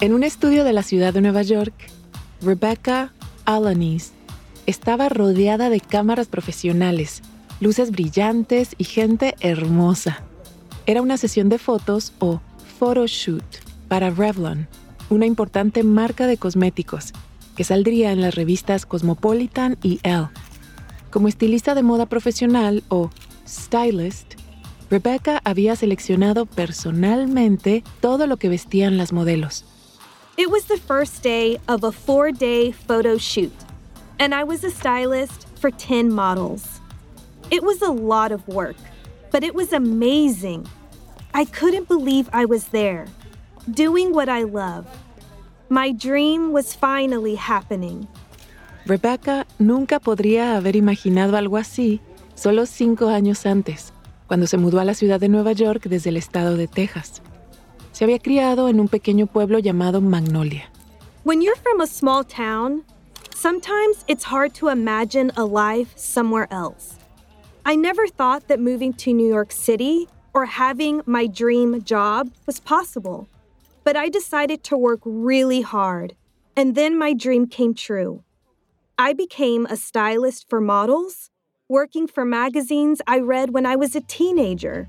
En un estudio de la ciudad de Nueva York, Rebecca Alanis estaba rodeada de cámaras profesionales, luces brillantes y gente hermosa. Era una sesión de fotos o photoshoot para Revlon, una importante marca de cosméticos que saldría en las revistas Cosmopolitan y Elle. Como estilista de moda profesional o stylist, Rebecca había seleccionado personalmente todo lo que vestían las modelos It was the first day of a four day photo shoot, and I was a stylist for 10 models. It was a lot of work, but it was amazing. I couldn't believe I was there, doing what I love. My dream was finally happening. Rebecca nunca podría haber imaginado algo así solo cinco años antes, cuando se mudó a la ciudad de Nueva York desde el estado de Texas. Se había criado en un pequeño pueblo llamado Magnolia. When you're from a small town, sometimes it's hard to imagine a life somewhere else. I never thought that moving to New York City or having my dream job was possible. But I decided to work really hard, and then my dream came true. I became a stylist for models, working for magazines I read when I was a teenager.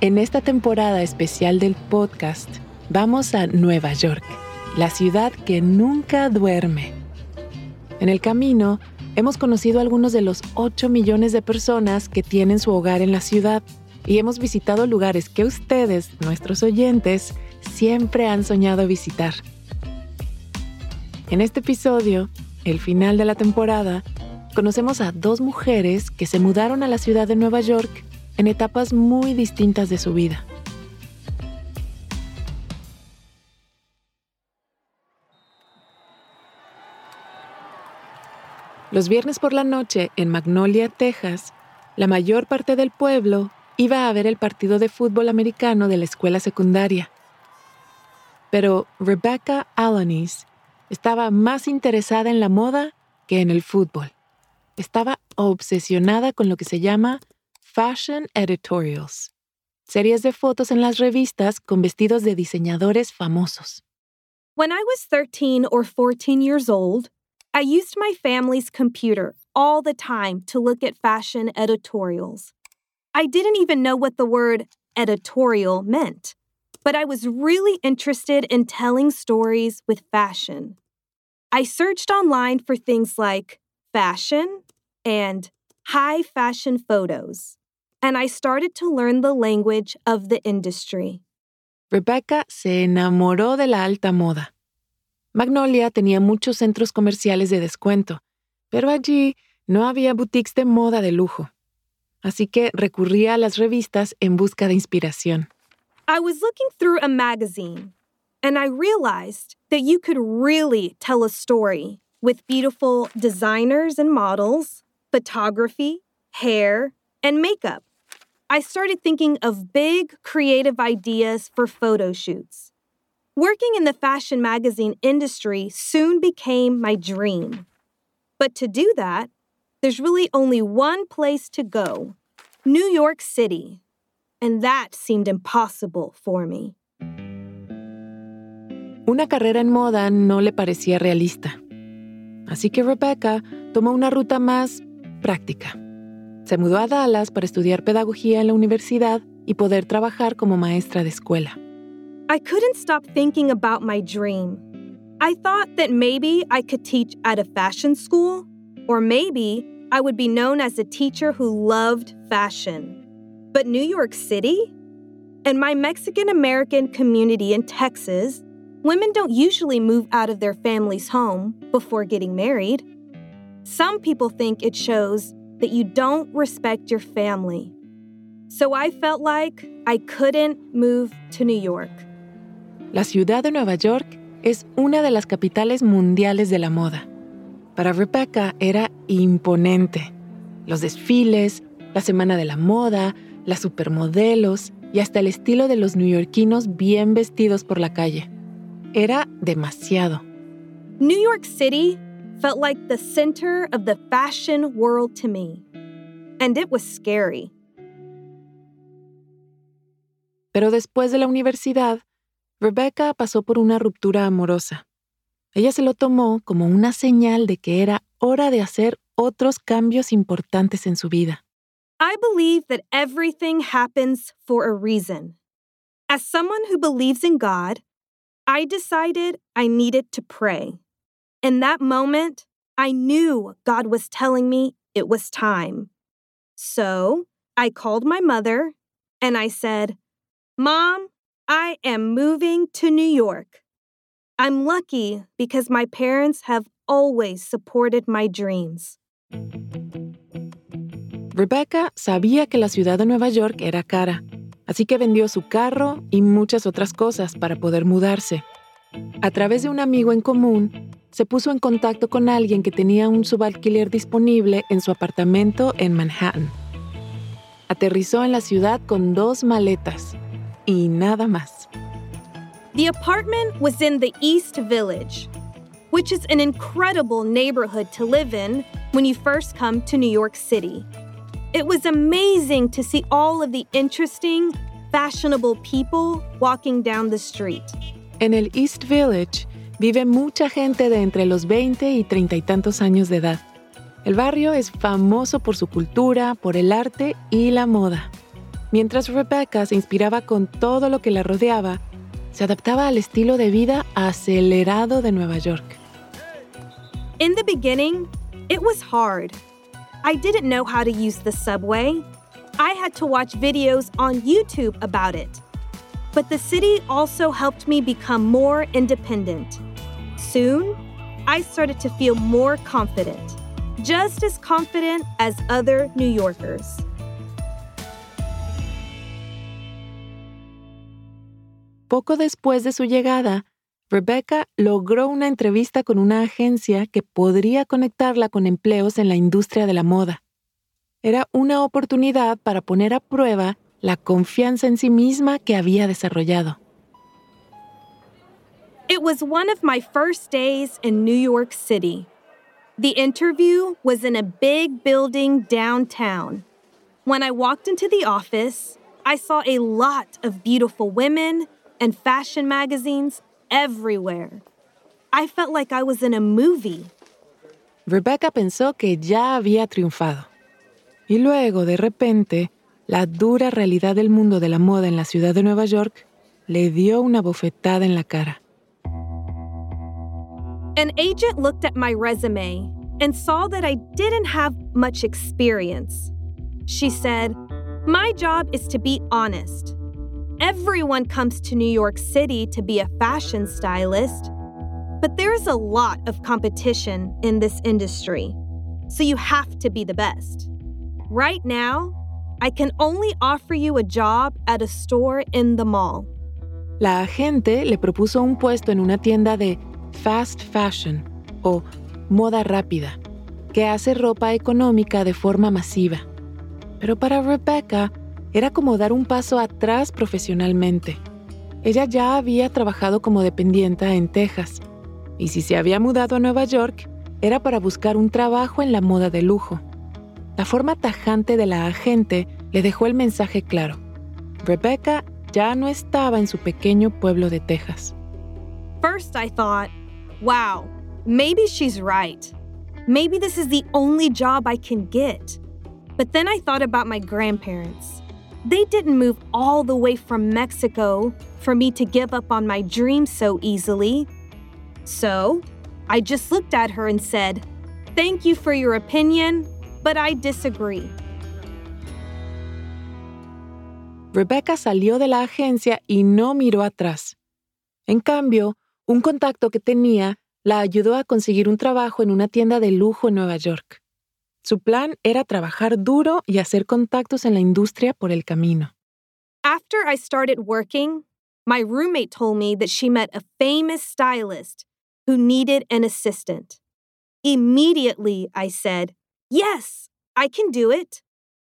en esta temporada especial del podcast, vamos a Nueva York, la ciudad que nunca duerme. En el camino, hemos conocido a algunos de los 8 millones de personas que tienen su hogar en la ciudad y hemos visitado lugares que ustedes, nuestros oyentes, siempre han soñado visitar. En este episodio, el final de la temporada, conocemos a dos mujeres que se mudaron a la ciudad de Nueva York en etapas muy distintas de su vida. Los viernes por la noche en Magnolia, Texas, la mayor parte del pueblo iba a ver el partido de fútbol americano de la escuela secundaria. Pero Rebecca Alanis estaba más interesada en la moda que en el fútbol. Estaba obsesionada con lo que se llama Fashion Editorials, series de fotos en las revistas con vestidos de diseñadores famosos. When I was 13 or 14 years old, I used my family's computer all the time to look at fashion editorials. I didn't even know what the word editorial meant, but I was really interested in telling stories with fashion. I searched online for things like fashion and high fashion photos and I started to learn the language of the industry. Rebecca se enamoró de la alta moda. Magnolia tenía muchos centros comerciales de descuento, pero allí no había boutiques de moda de lujo. Así que recurría a las revistas en busca de inspiración. I was looking through a magazine, and I realized that you could really tell a story with beautiful designers and models, photography, hair, and makeup. I started thinking of big, creative ideas for photo shoots. Working in the fashion magazine industry soon became my dream. But to do that, there's really only one place to go New York City. And that seemed impossible for me. Una carrera en moda no le parecía realista. Así que Rebecca tomó una ruta más práctica. Se mudó a Dallas para estudiar pedagogía en la universidad y poder trabajar como maestra de escuela. I couldn't stop thinking about my dream. I thought that maybe I could teach at a fashion school, or maybe I would be known as a teacher who loved fashion. But New York City? And my Mexican American community in Texas, women don't usually move out of their family's home before getting married. Some people think it shows that you don't respect your family. So I felt like I couldn't move to New York. La ciudad de Nueva York es una de las capitales mundiales de la moda. Para Rebecca era imponente. Los desfiles, la semana de la moda, las supermodelos y hasta el estilo de los neoyorquinos bien vestidos por la calle. Era demasiado. New York City felt like the center of the fashion world to me. And it was scary. Pero después de la universidad, Rebecca pasó por una ruptura amorosa. Ella se lo tomó como una señal de que era hora de hacer otros cambios importantes en su vida. I believe that everything happens for a reason. As someone who believes in God, I decided I needed to pray. In that moment, I knew God was telling me it was time. So I called my mother and I said, Mom, I am moving to New York. I'm lucky because my parents have always supported my dreams. Rebecca sabía que la ciudad de Nueva York era cara, así que vendió su carro y muchas otras cosas para poder mudarse. A través de un amigo en común, se puso en contacto con alguien que tenía un subalquiler disponible en su apartamento en Manhattan. Aterrizó en la ciudad con dos maletas y nada más. The apartment was in the East Village, which is an incredible neighborhood to live in when you first come to New York City. It was amazing to see all of the interesting, fashionable people walking down the street. En el East Village vive mucha gente de entre los 20 y 30 y tantos años de edad. El barrio es famoso por su cultura, por el arte y la moda. Mientras Rebecca se inspiraba con todo lo que la rodeaba, se adaptaba al estilo de vida acelerado de Nueva York. In the beginning, it was hard. I didn't know how to use the subway. I had to watch videos on YouTube about it. But the city also helped me become more independent. Soon, I started to feel more confident, just as confident as other New Yorkers. Poco después de su llegada, Rebecca logró una entrevista con una agencia que podría conectarla con empleos en la industria de la moda. Era una oportunidad para poner a prueba la confianza en sí misma que había desarrollado. It was one of my first days in New York City. The interview was in a big building downtown. When I walked into the office, I saw a lot of beautiful women and fashion magazines everywhere. I felt like I was in a movie. Rebecca pensó que ya había triunfado. Y luego, de repente, la dura realidad del mundo de la moda en la ciudad de Nueva York le dio una bofetada en la cara. An agent looked at my resume and saw that I didn't have much experience. She said, My job is to be honest. Everyone comes to New York City to be a fashion stylist, but there's a lot of competition in this industry, so you have to be the best. Right now, I can only offer you a job at a store in the mall. La agente le propuso un puesto en una tienda de fast fashion o moda rápida, que hace ropa económica de forma masiva. Pero para Rebecca era como dar un paso atrás profesionalmente. Ella ya había trabajado como dependienta en Texas, y si se había mudado a Nueva York, era para buscar un trabajo en la moda de lujo. La forma tajante de la agente le dejó el mensaje claro. Rebecca ya no estaba en su pequeño pueblo de Texas. First, I thought, wow, maybe she's right. Maybe this is the only job I can get. But then I thought about my grandparents. They didn't move all the way from Mexico for me to give up on my dream so easily. So, I just looked at her and said, Thank you for your opinion, but I disagree. Rebecca salió de la agencia y no miró atrás. En cambio, un contacto que tenía la ayudó a conseguir un trabajo en una tienda de lujo en Nueva York. Su plan era trabajar duro y hacer contactos en la industria por el camino. After I started working, my roommate told me that she met a famous stylist who needed an assistant. Immediately, I said, Yes, I can do it.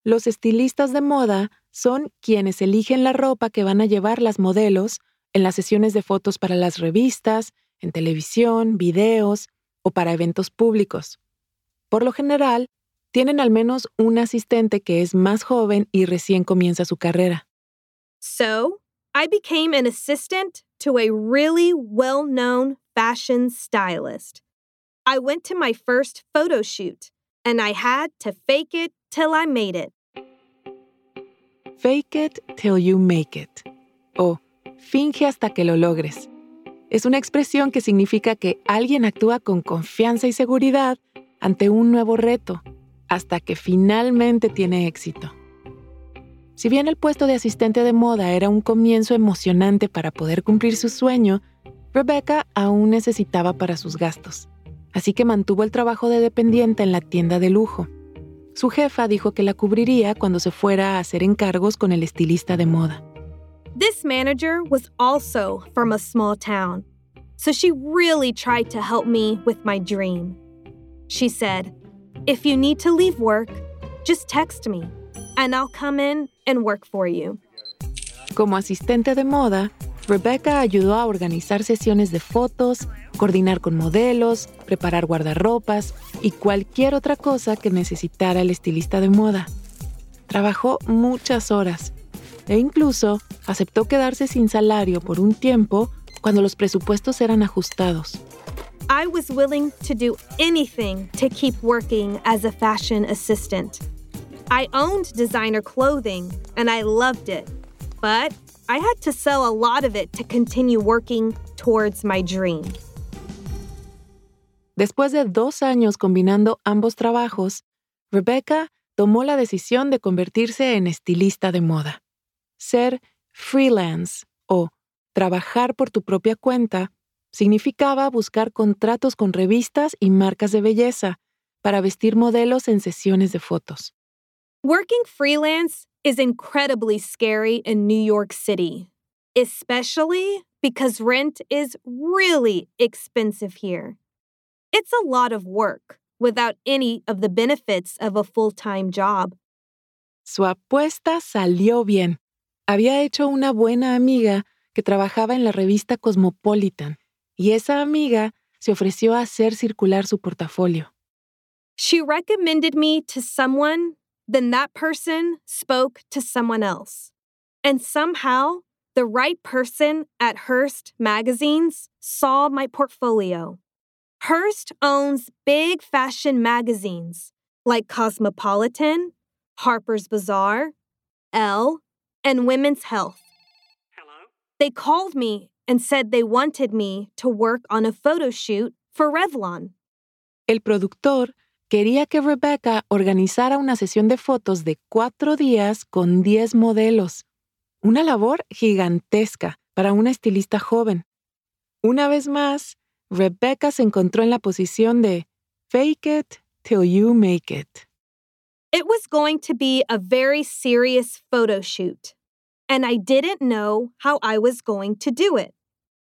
Los estilistas de moda son quienes eligen la ropa que van a llevar las modelos en las sesiones de fotos para las revistas, en televisión, videos o para eventos públicos. Por lo general, tienen al menos un asistente que es más joven y recién comienza su carrera. So, I became an assistant to a really well known fashion stylist. I went to my first photo shoot and I had to fake it till I made it. Fake it till you make it. O finge hasta que lo logres. Es una expresión que significa que alguien actúa con confianza y seguridad ante un nuevo reto, hasta que finalmente tiene éxito. Si bien el puesto de asistente de moda era un comienzo emocionante para poder cumplir su sueño, Rebecca aún necesitaba para sus gastos, así que mantuvo el trabajo de dependiente en la tienda de lujo. Su jefa dijo que la cubriría cuando se fuera a hacer encargos con el estilista de moda. This manager was also from a small town, so she really tried to help me with my dream. She said, If you need to leave work, just text me, and I'll come in and work for you. Como asistente de moda, Rebecca ayudó a organizar sesiones de fotos, coordinar con modelos, preparar guardarropas y cualquier otra cosa que necesitara el estilista de moda. Trabajó muchas horas e incluso aceptó quedarse sin salario por un tiempo cuando los presupuestos eran ajustados. I was willing to do anything to keep working as a fashion assistant. I owned designer clothing and I loved it, but I had to sell a lot of it to continue working towards my dream. Después de dos años combinando ambos trabajos, Rebecca tomó la decisión de convertirse en estilista de moda. Ser freelance o trabajar por tu propia cuenta significaba buscar contratos con revistas y marcas de belleza para vestir modelos en sesiones de fotos. Working freelance is incredibly scary in New York City, especially because rent is really expensive here. It's a lot of work without any of the benefits of a full time job. Su apuesta salió bien. Había hecho una buena amiga que trabajaba en la revista Cosmopolitan y esa amiga se ofreció a hacer circular su portafolio. She recommended me to someone then that person spoke to someone else. And somehow, the right person at Hearst Magazines saw my portfolio. Hearst owns big fashion magazines like Cosmopolitan, Harper's Bazaar, Elle, and Women's Health. Hello? They called me and said they wanted me to work on a photo shoot for Revlon. El productor quería que Rebecca organizara una sesión de fotos de cuatro días con diez modelos. Una labor gigantesca para una estilista joven. Una vez más, Rebecca se encontró en la posición de fake it till you make it. It was going to be a very serious photo shoot, and I didn't know how I was going to do it.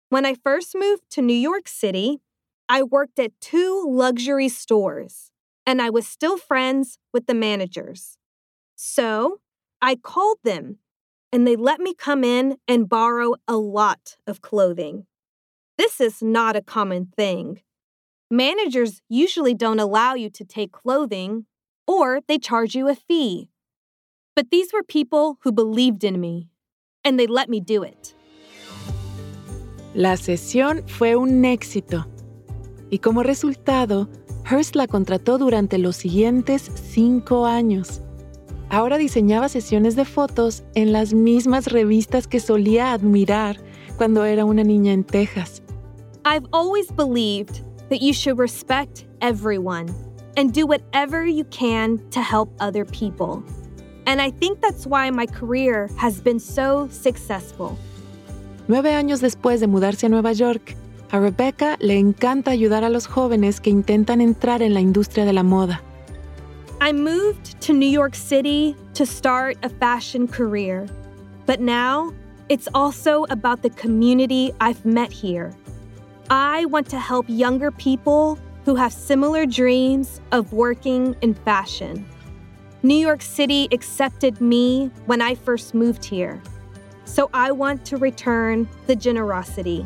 When I first moved to New York City, I worked at two luxury stores and I was still friends with the managers. So I called them, and they let me come in and borrow a lot of clothing. This is not a common thing. Managers usually don't allow you to take clothing, or they charge you a fee. But these were people who believed in me, and they let me do it. La sesión fue un éxito. Y como resultado, Hearst la contrató durante los siguientes cinco años. Ahora diseñaba sesiones de fotos en las mismas revistas que solía admirar cuando era una niña en Texas. I've always believed that you should respect everyone and do whatever you can to help other people. And I think that's why my career has been so successful. Nueve años después de mudarse a Nueva York, a Rebecca le encanta ayudar a los jóvenes que intentan entrar en la industria de la moda. I moved to New York City to start a fashion career, but now it's also about the community I've met here. I want to help younger people who have similar dreams of working in fashion. New York City accepted me when I first moved here, so I want to return the generosity.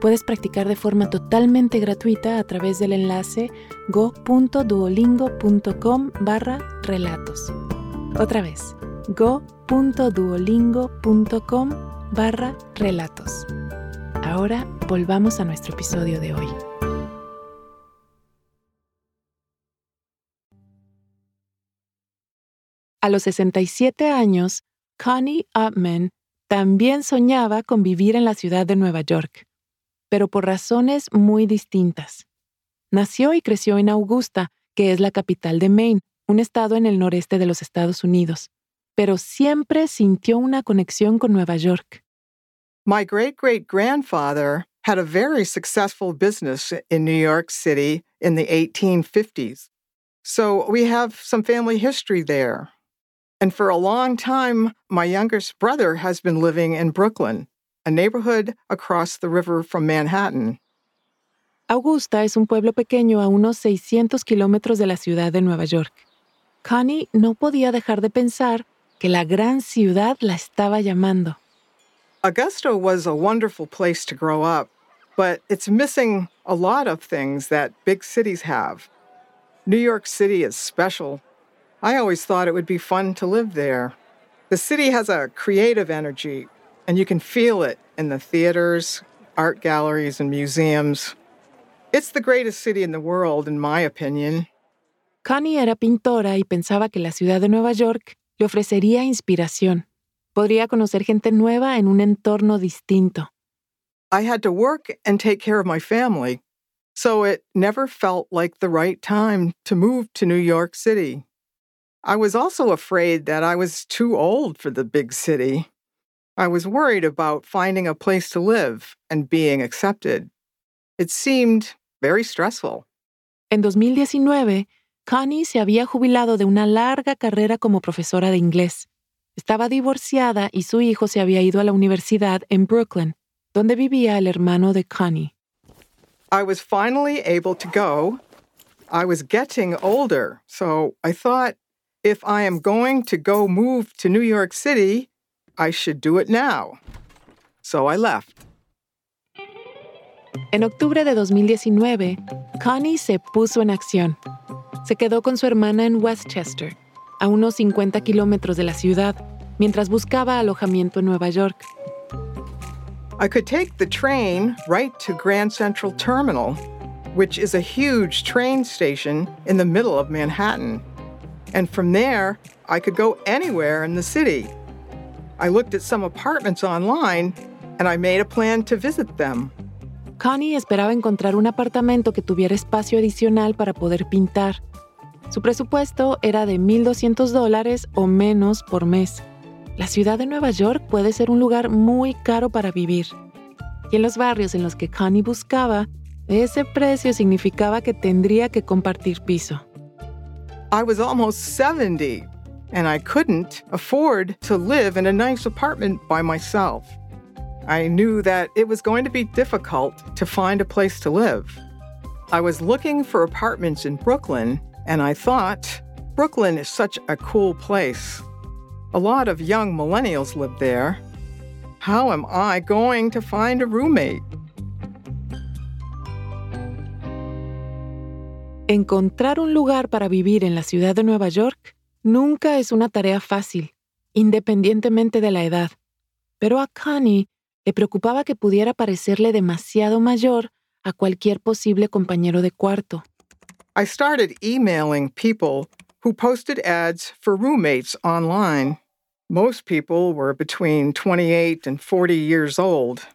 puedes practicar de forma totalmente gratuita a través del enlace go.duolingo.com barra relatos. Otra vez, go.duolingo.com barra relatos. Ahora volvamos a nuestro episodio de hoy. A los 67 años, Connie Upman también soñaba con vivir en la ciudad de Nueva York, pero por razones muy distintas. Nació y creció en Augusta, que es la capital de Maine, un estado en el noreste de los Estados Unidos, pero siempre sintió una conexión con Nueva York. My great great grandfather had a very successful business in New York City in the 1850s. So we have some family history there. And for a long time, my youngest brother has been living in Brooklyn, a neighborhood across the river from Manhattan. Augusta es un pueblo pequeño a unos 600 kilómetros de la ciudad de Nueva York. Connie no podía dejar de pensar que la gran ciudad la estaba llamando. Augusta was a wonderful place to grow up, but it's missing a lot of things that big cities have. New York City is special. I always thought it would be fun to live there. The city has a creative energy, and you can feel it in the theaters, art galleries, and museums. It's the greatest city in the world, in my opinion. Connie era pintora y pensaba que la ciudad de Nueva York le ofrecería inspiración. Podría conocer gente nueva en un entorno distinto. I had to work and take care of my family, so it never felt like the right time to move to New York City. I was also afraid that I was too old for the big city. I was worried about finding a place to live and being accepted. It seemed very stressful. En 2019, Connie se había jubilado de una larga carrera como profesora de inglés. Estaba divorciada y su hijo se había ido a la universidad en Brooklyn, donde vivía el hermano de Connie. I was finally able to go. I was getting older, so I thought if I am going to go move to New York City, I should do it now. So I left. En octubre de 2019, Connie se puso en acción. Se quedó con su hermana en Westchester, a unos 50 kilómetros de la ciudad, mientras buscaba alojamiento en Nueva York. I could take the train right to Grand Central Terminal, which is a huge train station in the middle of Manhattan. And from there, I could go anywhere in the city. I looked at some apartments online and I made a plan to visit them. Connie esperaba encontrar un apartamento que tuviera espacio adicional para poder pintar. Su presupuesto era de 1.200 dólares o menos por mes. La ciudad de Nueva York puede ser un lugar muy caro para vivir. Y en los barrios en los que Connie buscaba, ese precio significaba que tendría que compartir piso. I was almost 70 and I couldn't afford to live in a nice apartment by myself. I knew that it was going to be difficult to find a place to live. I was looking for apartments in Brooklyn, and I thought, Brooklyn is such a cool place. A lot of young millennials live there. How am I going to find a roommate? Encontrar un lugar para vivir en la ciudad de Nueva York nunca es una tarea fácil, independientemente de la edad. Pero a Connie Le preocupaba que pudiera parecerle demasiado mayor a cualquier posible compañero de cuarto. I started emailing people who posted ads for roommates online. Most people were between 28 and 40 years old.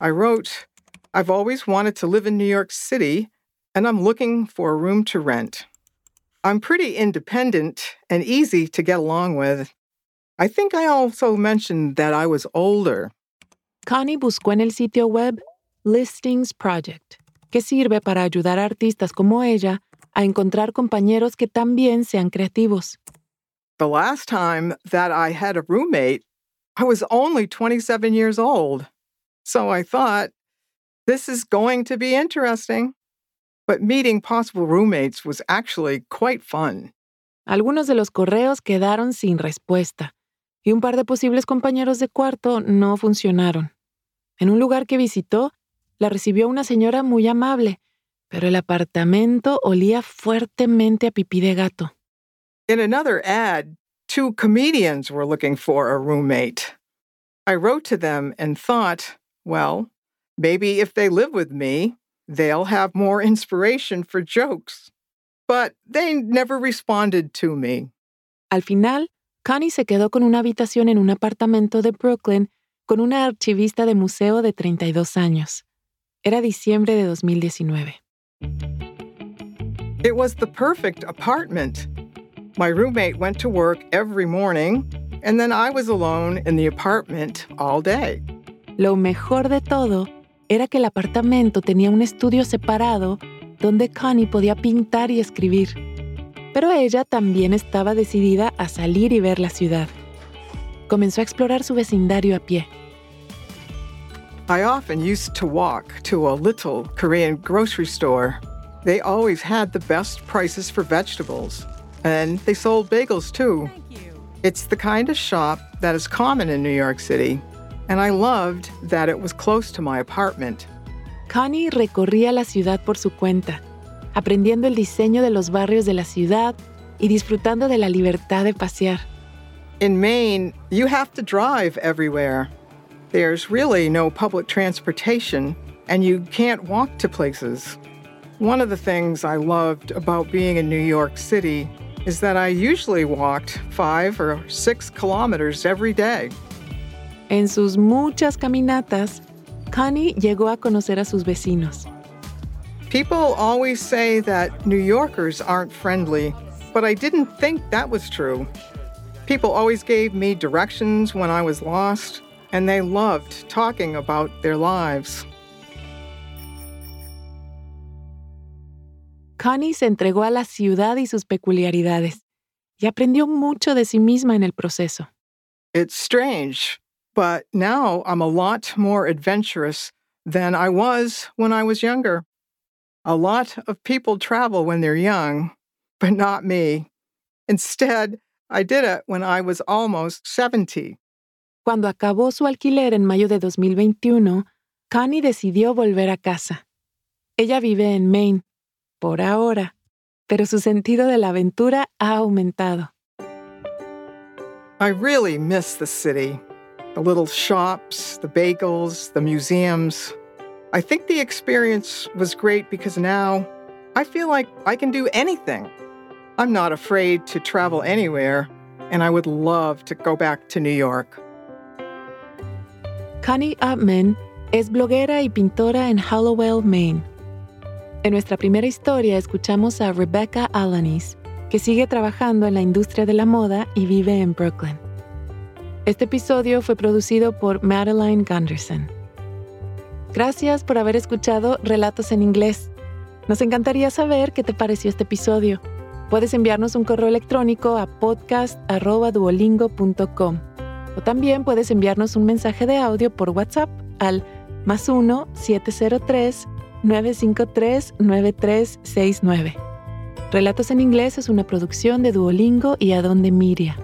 I wrote, I've always wanted to live in New York City, and I'm looking for a room to rent. I'm pretty independent and easy to get along with. I think I also mentioned that I was older. Connie buscó en el sitio web Listings Project, que sirve para ayudar a artistas como ella a encontrar compañeros que también sean creativos. The last time that I had a roommate, I was only 27 years old. So I thought, this is going to be interesting. But meeting possible roommates was actually quite fun. Algunos de los correos quedaron sin respuesta y un par de posibles compañeros de cuarto no funcionaron. En un lugar que visitó, la recibió una señora muy amable, pero el apartamento olía fuertemente a pipí de gato. In another ad, two comedians were looking for a roommate. I wrote to them and thought, well, maybe if they live with me, they'll have more inspiration for jokes. But they never responded to me. Al final, Connie se quedó con una habitación en un apartamento de Brooklyn con una archivista de museo de 32 años. Era diciembre de 2019. It was the perfect apartment. My roommate went to work every morning, and then I was alone in the apartment all day. Lo mejor de todo era que el apartamento tenía un estudio separado donde Connie podía pintar y escribir. Pero ella también estaba decidida a salir y ver la ciudad. Comenzó a explorar su vecindario a pie. I often used to walk to a little Korean grocery store. They always had the best prices for vegetables, and they sold bagels too. It's the kind of shop that is common in New York City, and I loved that it was close to my apartment. Connie recorría la ciudad por su cuenta, aprendiendo el diseño de los barrios de la ciudad y disfrutando de la libertad de pasear. In Maine, you have to drive everywhere. There's really no public transportation, and you can't walk to places. One of the things I loved about being in New York City is that I usually walked five or six kilometers every day. En sus muchas caminatas, Connie llegó a conocer a sus vecinos. People always say that New Yorkers aren't friendly, but I didn't think that was true. People always gave me directions when I was lost, and they loved talking about their lives. Connie se entregó a la ciudad y sus peculiaridades y aprendió mucho de sí misma en el proceso. It's strange, but now I'm a lot more adventurous than I was when I was younger. A lot of people travel when they're young, but not me. Instead, I did it when I was almost 70. Cuando acabó su alquiler en mayo de 2021, Connie decidió volver a casa. Ella vive en Maine, por ahora, pero su sentido de la aventura ha aumentado. I really miss the city the little shops, the bagels, the museums. I think the experience was great because now I feel like I can do anything. I'm not afraid to travel anywhere, and I would love to go back to New York. Connie Upman es bloguera y pintora en Hallowell, Maine. En nuestra primera historia escuchamos a Rebecca Alanis, que sigue trabajando en la industria de la moda y vive en Brooklyn. Este episodio fue producido por Madeline Gunderson. Gracias por haber escuchado Relatos en Inglés. Nos encantaría saber qué te pareció este episodio. Puedes enviarnos un correo electrónico a podcast.duolingo.com o también puedes enviarnos un mensaje de audio por WhatsApp al más 1-703-953-9369. Relatos en Inglés es una producción de Duolingo y Adonde Miria.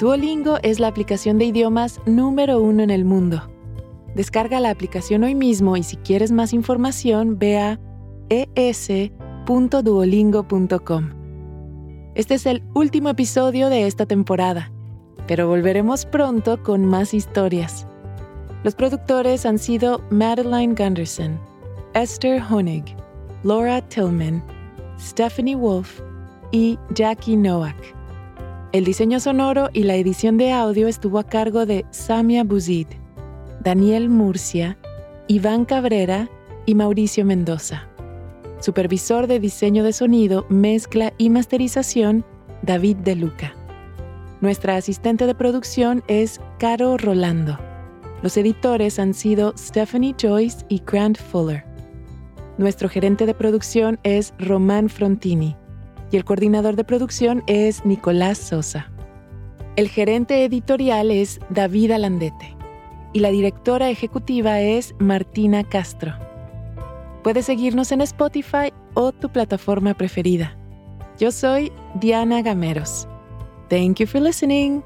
Duolingo es la aplicación de idiomas número uno en el mundo. Descarga la aplicación hoy mismo y si quieres más información ve a es.duolingo.com. Este es el último episodio de esta temporada, pero volveremos pronto con más historias. Los productores han sido Madeline Gunderson, Esther Honig, Laura Tillman, Stephanie Wolf y Jackie Nowak. El diseño sonoro y la edición de audio estuvo a cargo de Samia Buzid, Daniel Murcia, Iván Cabrera y Mauricio Mendoza. Supervisor de diseño de sonido, mezcla y masterización, David De Luca. Nuestra asistente de producción es Caro Rolando. Los editores han sido Stephanie Joyce y Grant Fuller. Nuestro gerente de producción es Román Frontini y el coordinador de producción es Nicolás Sosa. El gerente editorial es David Alandete y la directora ejecutiva es Martina Castro. Puedes seguirnos en Spotify o tu plataforma preferida. Yo soy Diana Gameros. Thank you for listening.